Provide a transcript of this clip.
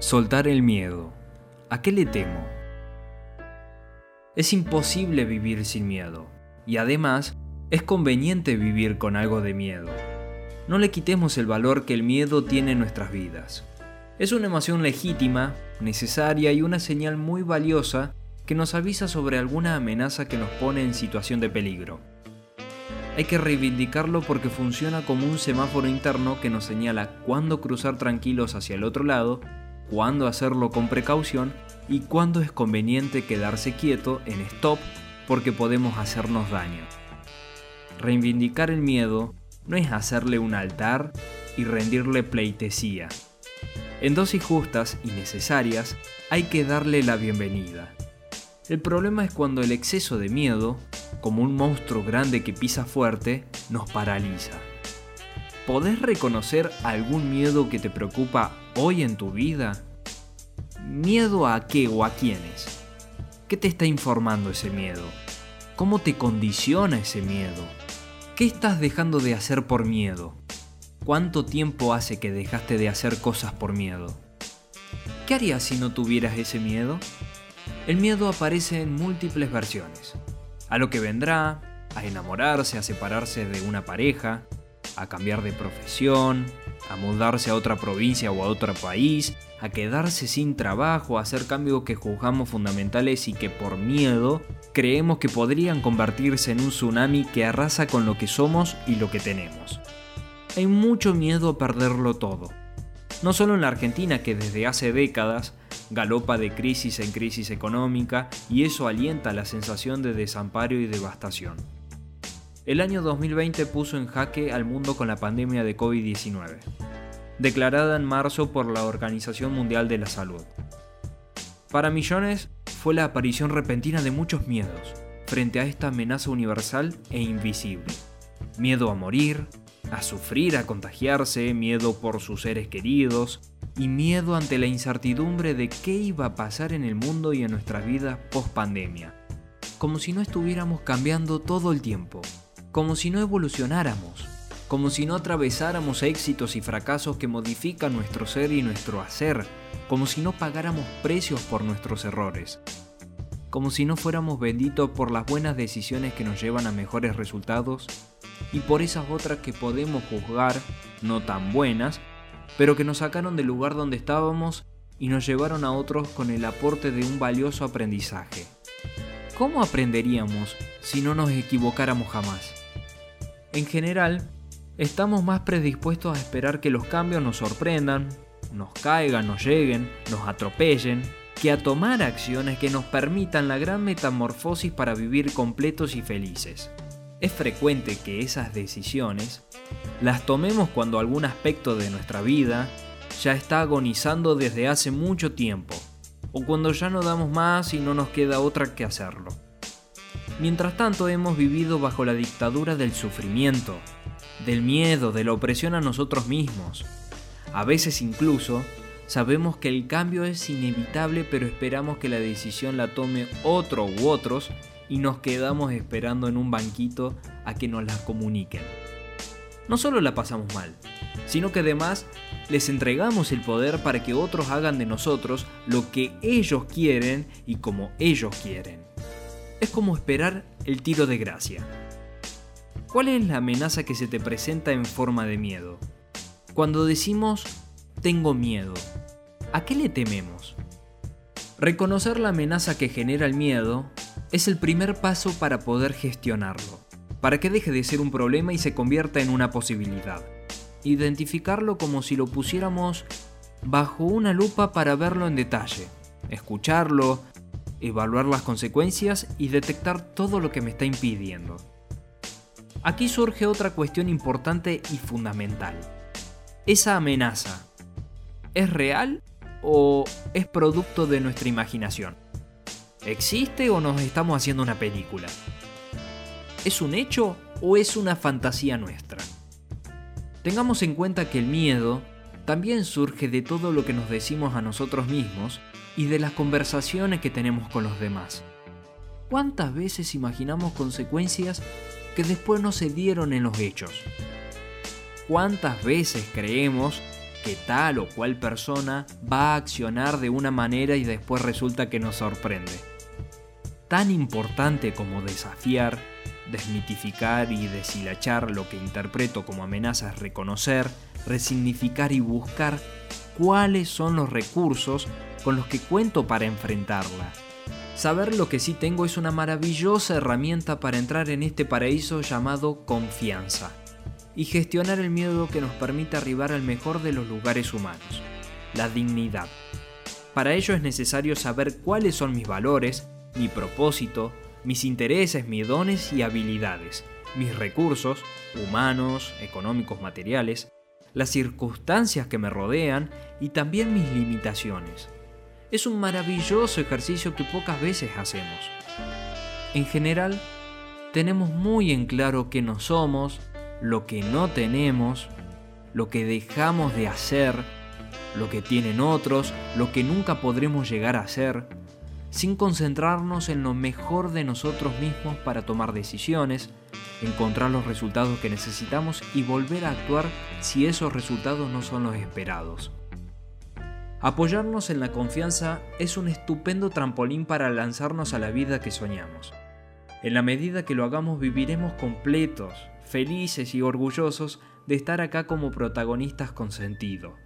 Soltar el miedo. ¿A qué le temo? Es imposible vivir sin miedo, y además es conveniente vivir con algo de miedo. No le quitemos el valor que el miedo tiene en nuestras vidas. Es una emoción legítima, necesaria y una señal muy valiosa que nos avisa sobre alguna amenaza que nos pone en situación de peligro. Hay que reivindicarlo porque funciona como un semáforo interno que nos señala cuándo cruzar tranquilos hacia el otro lado cuándo hacerlo con precaución y cuándo es conveniente quedarse quieto en stop porque podemos hacernos daño. Reivindicar el miedo no es hacerle un altar y rendirle pleitesía. En dosis justas y necesarias hay que darle la bienvenida. El problema es cuando el exceso de miedo, como un monstruo grande que pisa fuerte, nos paraliza. ¿Podés reconocer algún miedo que te preocupa hoy en tu vida? ¿Miedo a qué o a quiénes? ¿Qué te está informando ese miedo? ¿Cómo te condiciona ese miedo? ¿Qué estás dejando de hacer por miedo? ¿Cuánto tiempo hace que dejaste de hacer cosas por miedo? ¿Qué harías si no tuvieras ese miedo? El miedo aparece en múltiples versiones. A lo que vendrá, a enamorarse, a separarse de una pareja, a cambiar de profesión, a mudarse a otra provincia o a otro país, a quedarse sin trabajo, a hacer cambios que juzgamos fundamentales y que por miedo creemos que podrían convertirse en un tsunami que arrasa con lo que somos y lo que tenemos. Hay mucho miedo a perderlo todo. No solo en la Argentina que desde hace décadas galopa de crisis en crisis económica y eso alienta la sensación de desamparo y devastación. El año 2020 puso en jaque al mundo con la pandemia de COVID-19, declarada en marzo por la Organización Mundial de la Salud. Para millones fue la aparición repentina de muchos miedos frente a esta amenaza universal e invisible. Miedo a morir, a sufrir, a contagiarse, miedo por sus seres queridos y miedo ante la incertidumbre de qué iba a pasar en el mundo y en nuestras vidas post pandemia. Como si no estuviéramos cambiando todo el tiempo como si no evolucionáramos, como si no atravesáramos éxitos y fracasos que modifican nuestro ser y nuestro hacer, como si no pagáramos precios por nuestros errores, como si no fuéramos benditos por las buenas decisiones que nos llevan a mejores resultados y por esas otras que podemos juzgar no tan buenas, pero que nos sacaron del lugar donde estábamos y nos llevaron a otros con el aporte de un valioso aprendizaje. ¿Cómo aprenderíamos si no nos equivocáramos jamás? En general, estamos más predispuestos a esperar que los cambios nos sorprendan, nos caigan, nos lleguen, nos atropellen, que a tomar acciones que nos permitan la gran metamorfosis para vivir completos y felices. Es frecuente que esas decisiones las tomemos cuando algún aspecto de nuestra vida ya está agonizando desde hace mucho tiempo, o cuando ya no damos más y no nos queda otra que hacerlo. Mientras tanto hemos vivido bajo la dictadura del sufrimiento, del miedo, de la opresión a nosotros mismos. A veces incluso sabemos que el cambio es inevitable pero esperamos que la decisión la tome otro u otros y nos quedamos esperando en un banquito a que nos la comuniquen. No solo la pasamos mal, sino que además les entregamos el poder para que otros hagan de nosotros lo que ellos quieren y como ellos quieren es como esperar el tiro de gracia. ¿Cuál es la amenaza que se te presenta en forma de miedo? Cuando decimos tengo miedo, ¿a qué le tememos? Reconocer la amenaza que genera el miedo es el primer paso para poder gestionarlo, para que deje de ser un problema y se convierta en una posibilidad. Identificarlo como si lo pusiéramos bajo una lupa para verlo en detalle, escucharlo, evaluar las consecuencias y detectar todo lo que me está impidiendo. Aquí surge otra cuestión importante y fundamental. ¿Esa amenaza es real o es producto de nuestra imaginación? ¿Existe o nos estamos haciendo una película? ¿Es un hecho o es una fantasía nuestra? Tengamos en cuenta que el miedo también surge de todo lo que nos decimos a nosotros mismos y de las conversaciones que tenemos con los demás. ¿Cuántas veces imaginamos consecuencias que después no se dieron en los hechos? ¿Cuántas veces creemos que tal o cual persona va a accionar de una manera y después resulta que nos sorprende. Tan importante como desafiar, desmitificar y deshilachar lo que interpreto como amenaza es reconocer, resignificar y buscar cuáles son los recursos con los que cuento para enfrentarla. Saber lo que sí tengo es una maravillosa herramienta para entrar en este paraíso llamado confianza y gestionar el miedo que nos permite arribar al mejor de los lugares humanos, la dignidad. Para ello es necesario saber cuáles son mis valores, mi propósito, mis intereses, mis dones y habilidades, mis recursos, humanos, económicos, materiales, las circunstancias que me rodean y también mis limitaciones. Es un maravilloso ejercicio que pocas veces hacemos. En general, tenemos muy en claro qué no somos, lo que no tenemos, lo que dejamos de hacer, lo que tienen otros, lo que nunca podremos llegar a ser, sin concentrarnos en lo mejor de nosotros mismos para tomar decisiones, encontrar los resultados que necesitamos y volver a actuar si esos resultados no son los esperados. Apoyarnos en la confianza es un estupendo trampolín para lanzarnos a la vida que soñamos. En la medida que lo hagamos viviremos completos, felices y orgullosos de estar acá como protagonistas con sentido.